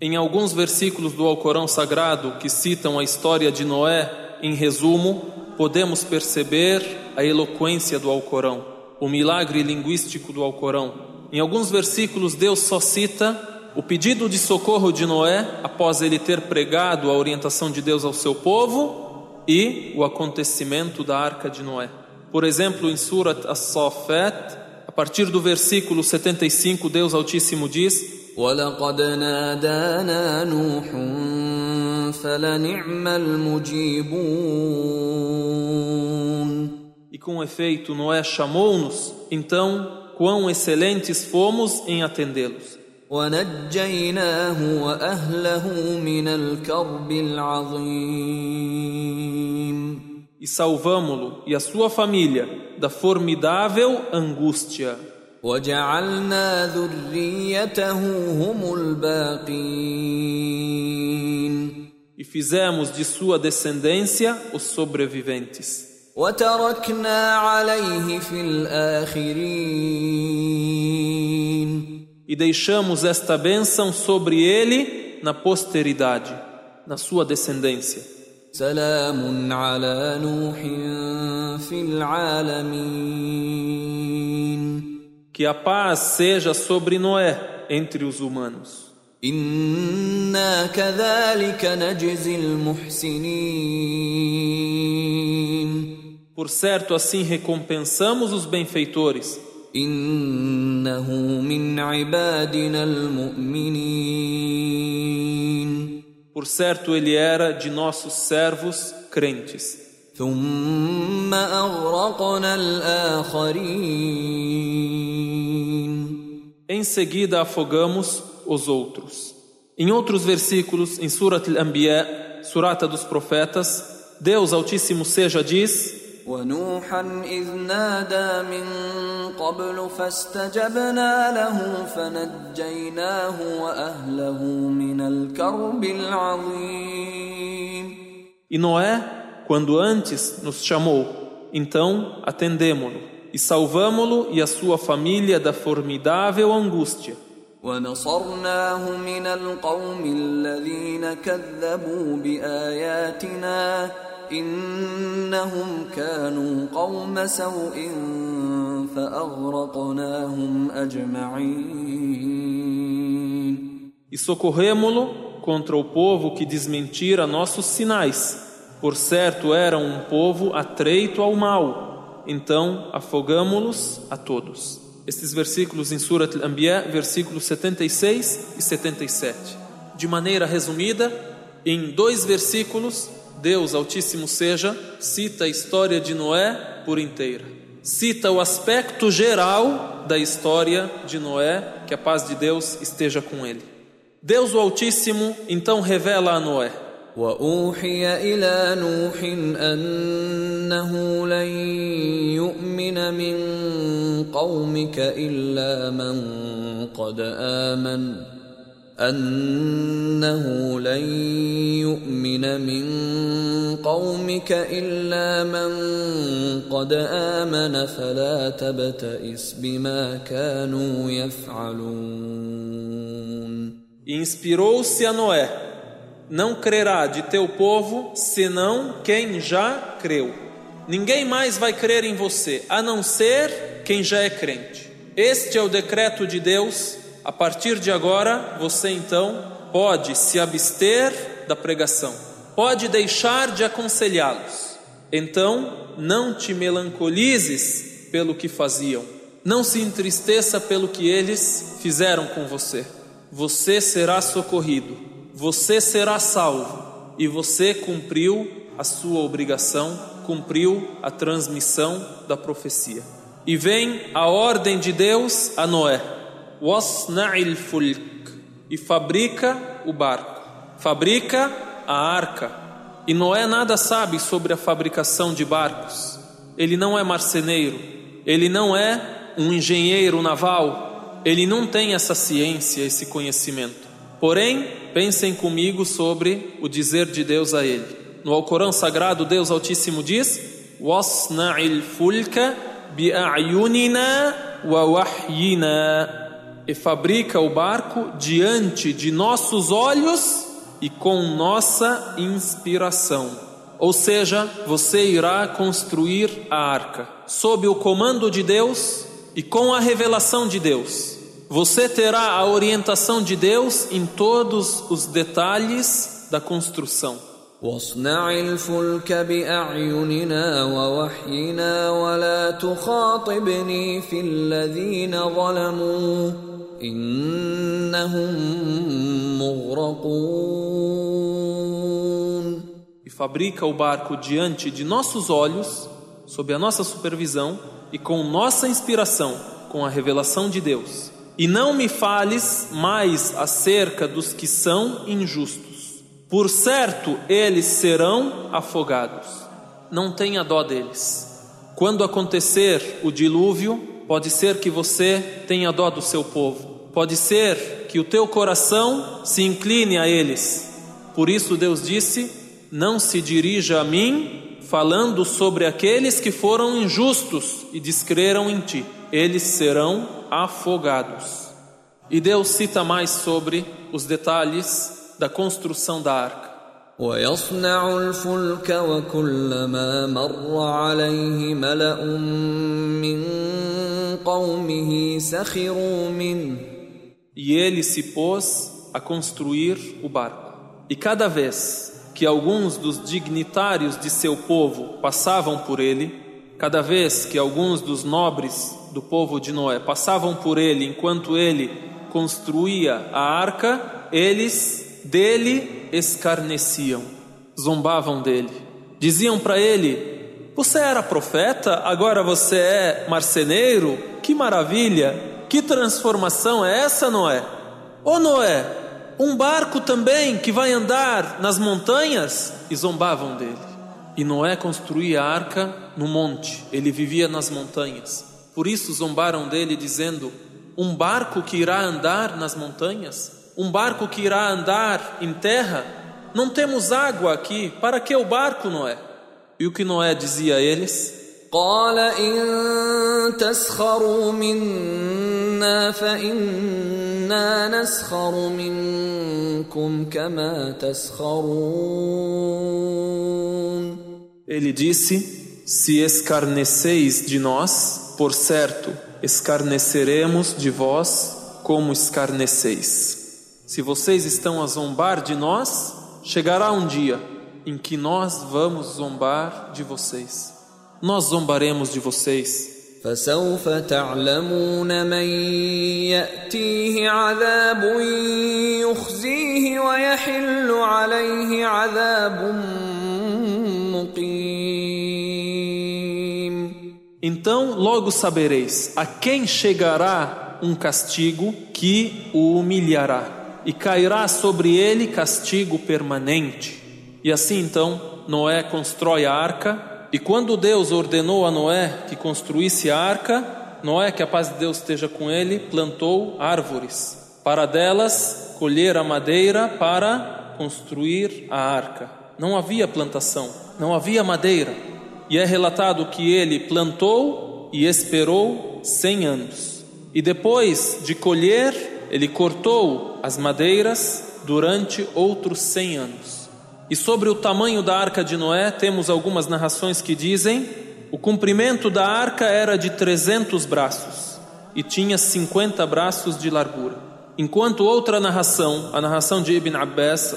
Em alguns versículos do Alcorão Sagrado que citam a história de Noé, em resumo, podemos perceber a eloquência do Alcorão, o milagre linguístico do Alcorão. Em alguns versículos, Deus só cita o pedido de socorro de Noé após ele ter pregado a orientação de Deus ao seu povo e o acontecimento da arca de Noé. Por exemplo, em Surat As-Safat, a partir do versículo 75, Deus Altíssimo diz: ولقد نادانا نوح فلنعم المجيبون E com efeito, Noé chamou-nos, então quão excelentes fomos em atendê-los. ونجيناه واهله من الكرب العظيم E salvamo-lo e a sua família da formidável angústia. وجعلنا ذريته هم الباقين E fizemos de sua descendência os sobreviventes. وتركنا عليه في الآخرين E deixamos esta bênção sobre ele na posteridade, na sua descendência. سلام على نوح في العالمين que a paz seja sobre Noé entre os humanos. Por certo, assim recompensamos os benfeitores. Por certo, ele era de nossos servos crentes. ثم أغرقنا الآخرين Em seguida, afogamos os outros. Em outros versículos, em Surat al-Anbiya, Surata dos Profetas, Deus Altíssimo seja diz: ونوحا إذ نادى من قبل فاستجبنا له فنجيناه وأهله من الكرب العظيم E Noé, quando antes nos chamou, então atendemo-lo e salvamo-lo e a sua família da formidável angústia. ونصرناه من القوم الذين كذبوا بآياتنا إنهم كانوا قوم سوء فأغرقناهم أجمعين E socorremo-lo contra o povo que desmentira nossos sinais. Por certo, era um povo atreito ao mal. Então afogamo-los a todos. Estes versículos em Surat al-Anbiya, versículos 76 e 77. De maneira resumida, em dois versículos, Deus Altíssimo seja, cita a história de Noé por inteira. Cita o aspecto geral da história de Noé, que a paz de Deus esteja com ele. Deus Altíssimo então revela a Noé: وأوحي إلى نوح أنه لن يؤمن من قومك إلا من قد آمن أنه لن يؤمن من قومك إلا من قد آمن فلا تبتئس بما كانوا يفعلون. Inspirou-se a Noé: Não crerá de teu povo senão quem já creu. Ninguém mais vai crer em você, a não ser quem já é crente. Este é o decreto de Deus. A partir de agora, você então pode se abster da pregação, pode deixar de aconselhá-los. Então, não te melancolizes pelo que faziam, não se entristeça pelo que eles fizeram com você. Você será socorrido, você será salvo e você cumpriu a sua obrigação, cumpriu a transmissão da profecia. E vem a ordem de Deus a Noé: Wasna'il fulk e fabrica o barco, fabrica a arca. E Noé nada sabe sobre a fabricação de barcos. Ele não é marceneiro, ele não é um engenheiro naval, ele não tem essa ciência, esse conhecimento. Porém, pensem comigo sobre o dizer de Deus a ele. No Alcorão Sagrado, Deus Altíssimo diz: Wasna'il fulka bi'ayunina wa wahyina. e fabrica o barco diante de nossos olhos e com nossa inspiração. Ou seja, você irá construir a arca sob o comando de Deus e com a revelação de Deus. Você terá a orientação de Deus em todos os detalhes da construção. واصنع الفلك بأعيننا ووحينا ولا تخاطبني في الذين ظلموا إنهم مغرقون E fabrica o barco diante de nossos olhos, sob a nossa supervisão e com nossa inspiração, com a revelação de Deus. E não me fales mais acerca dos que são injustos por certo, eles serão afogados. Não tenha dó deles. Quando acontecer o dilúvio, pode ser que você tenha dó do seu povo. Pode ser que o teu coração se incline a eles. Por isso Deus disse: Não se dirija a mim falando sobre aqueles que foram injustos e descreram em ti. Eles serão afogados. E Deus cita mais sobre os detalhes da construção da arca. ويصنع الفلك وكلما مر عليه ملأ من قومه سخروا منه E ele se pôs a construir o barco. E cada vez que alguns dos dignitários de seu povo passavam por ele, cada vez que alguns dos nobres do povo de Noé passavam por ele enquanto ele construía a arca, eles dele escarneciam, zombavam dele. Diziam para ele: Você era profeta, agora você é marceneiro? Que maravilha! Que transformação é essa, Noé? Ô Noé, um barco também que vai andar nas montanhas? E zombavam dele. E Noé construía a arca no monte, ele vivia nas montanhas. Por isso zombaram dele, dizendo: Um barco que irá andar nas montanhas? um barco que irá andar em terra, não temos água aqui, para que o barco, Noé? E o que Noé dizia a eles? قال إن تسخروا منا فإنا نسخر منكم كما تسخرون Ele disse: Se escarneceis de nós, por certo, escarneceremos de vós como escarneceis. Se vocês estão a zombar de nós, chegará um dia em que nós vamos zombar de vocês. Nós zombaremos de vocês. فسوف تعلمون من يأتيه عذاب يخزيه ويحل عليه عذاب Então logo sabereis a quem chegará um castigo que o humilhará e cairá sobre ele castigo permanente. E assim então Noé constrói a arca, e quando Deus ordenou a Noé que construísse a arca, Noé, que a paz de Deus esteja com ele, plantou árvores, para delas colher a madeira para construir a arca. Não havia plantação, não havia madeira. E é relatado que ele plantou e esperou cem anos. E depois de colher, ele cortou as madeiras durante outros cem anos. E sobre o tamanho da arca de Noé, temos algumas narrações que dizem: o comprimento da arca era de 300 braços e tinha 50 braços de largura. Enquanto outra narração, a narração de Ibn Abbas,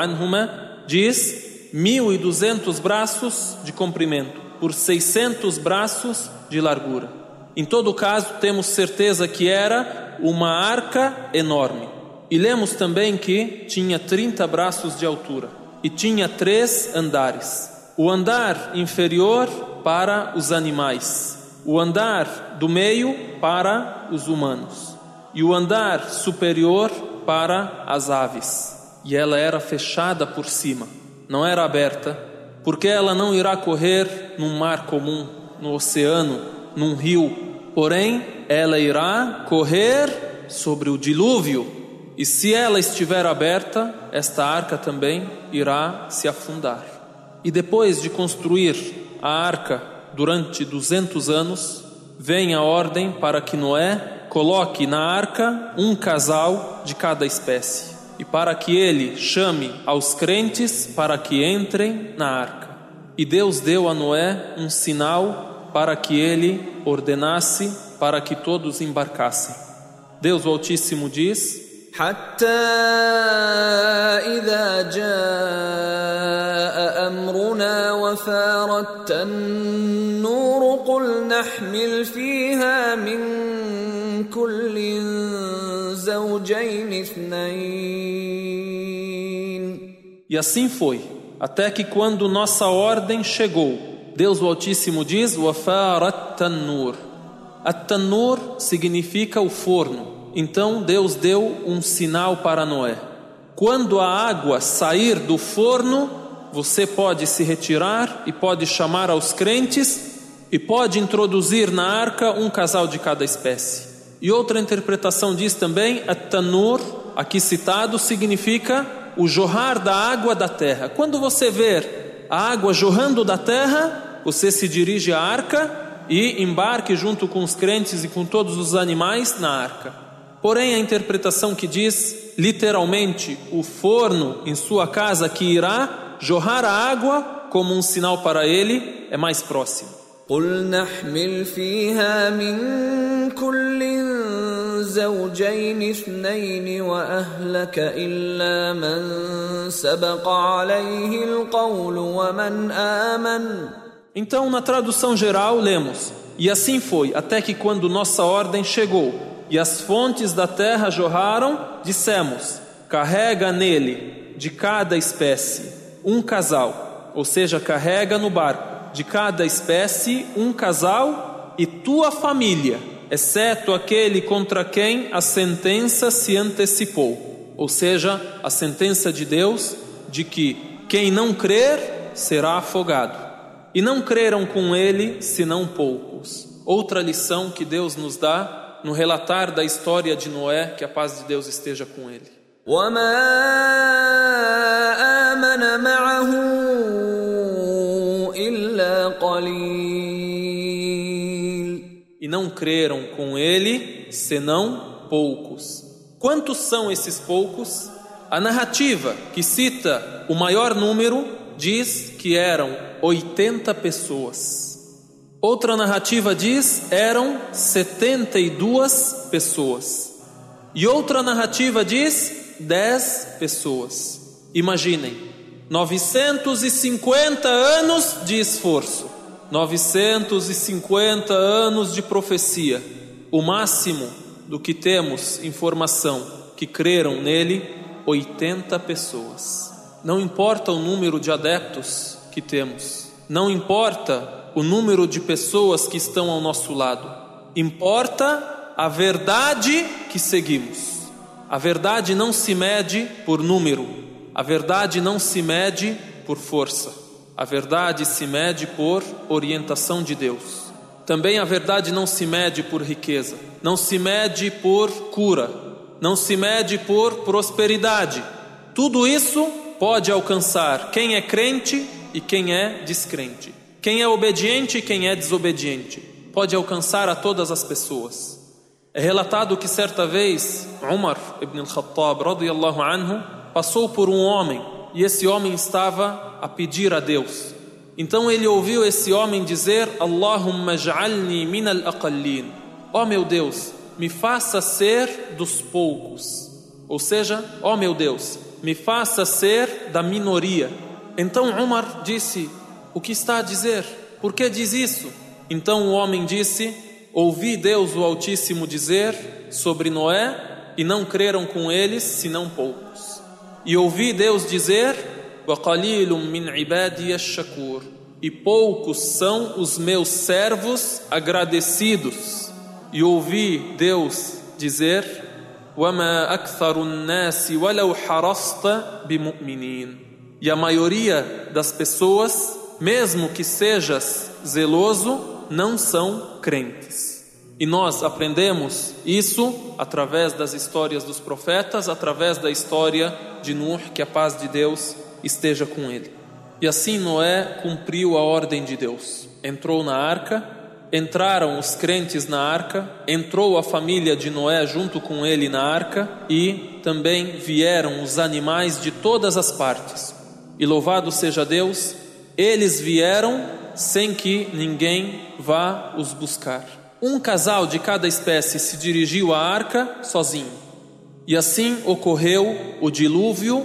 anhuma, diz 1.200 braços de comprimento por 600 braços de largura. Em todo caso, temos certeza que era uma arca enorme. E lemos também que tinha 30 braços de altura e tinha três andares. O andar inferior para os animais, o andar do meio para os humanos e o andar superior para as aves. E ela era fechada por cima, não era aberta, porque ela não irá correr num mar comum, no oceano, num rio. Porém ela irá correr sobre o dilúvio, e se ela estiver aberta, esta arca também irá se afundar. E depois de construir a arca durante 200 anos, vem a ordem para que Noé coloque na arca um casal de cada espécie, e para que ele chame aos crentes para que entrem na arca. E Deus deu a Noé um sinal para que ele ordenasse para que todos embarcassem. Deus o Altíssimo diz: حتى إذا جاء أمرنا وفارت النور قل نحمل فيها من كل زوجين اثنين e assim foi, até que quando nossa ordem chegou, Deus o Altíssimo diz: Wafarat tanur. At-tanur significa o forno. Então Deus deu um sinal para Noé. Quando a água sair do forno, você pode se retirar e pode chamar aos crentes e pode introduzir na arca um casal de cada espécie. E outra interpretação diz também: at-tanur, aqui citado, significa o jorrar da água da terra. Quando você ver a água jorrando da terra, você se dirige à arca e embarque junto com os crentes e com todos os animais na arca. Porém, a interpretação que diz literalmente o forno em sua casa que irá jorrar a água como um sinal para ele é mais próximo. قل نحمل فيها من كل زوجين اثنين واهلك الا من سبق عليه القول ومن امن Então, na tradução geral, lemos: E assim foi, até que quando nossa ordem chegou e as fontes da terra jorraram, dissemos: Carrega nele, de cada espécie, um casal, ou seja, carrega no barco, de cada espécie, um casal e tua família, exceto aquele contra quem a sentença se antecipou, ou seja, a sentença de Deus de que quem não crer será afogado. E não creram com ele senão poucos. Outra lição que Deus nos dá no relatar da história de Noé, que a paz de Deus esteja com ele. وما creram com ele senão poucos. Quantos são esses poucos? A narrativa que cita o maior número diz que eram 80 pessoas. Outra narrativa diz eram 72 pessoas. E outra narrativa diz 10 pessoas. Imaginem, 950 anos de esforço, 950 anos de profecia. O máximo do que temos informação que creram nele, 80 pessoas. Não importa o número de adeptos que temos, não importa o número de pessoas que estão ao nosso lado, importa a verdade que seguimos. A verdade não se mede por número, a verdade não se mede por força, a verdade se mede por orientação de Deus. Também a verdade não se mede por riqueza, não se mede por cura, não se mede por prosperidade. Tudo isso pode alcançar quem é crente e quem é descrente. Quem é obediente e quem é desobediente. Pode alcançar a todas as pessoas. É relatado que certa vez Umar ibn al-Khattab radiyallahu anhu passou por um homem e esse homem estava a pedir a Deus. Então ele ouviu esse homem dizer: Allahumma ja'alni min al-aqallin. Ó oh meu Deus, me faça ser dos poucos. Ou seja, ó oh meu Deus, me faça ser da minoria. Então Umar disse: O que está a dizer? Por que diz isso? Então o homem disse: Ouvi Deus o Altíssimo dizer sobre Noé e não creram com eles senão poucos. E ouvi Deus dizer. E poucos são os meus servos agradecidos. E ouvi Deus dizer: وما أكثر الناس ولو حرصت بمؤمنين. E a maioria das pessoas, mesmo que sejas zeloso, não são crentes. E nós aprendemos isso através das histórias dos profetas, através da história de Nuh, que a paz de Deus esteja com ele. E assim Noé cumpriu a ordem de Deus. Entrou na arca entraram os crentes na arca, entrou a família de Noé junto com ele na arca e também vieram os animais de todas as partes. E louvado seja Deus, eles vieram sem que ninguém vá os buscar. Um casal de cada espécie se dirigiu à arca sozinho. E assim ocorreu o dilúvio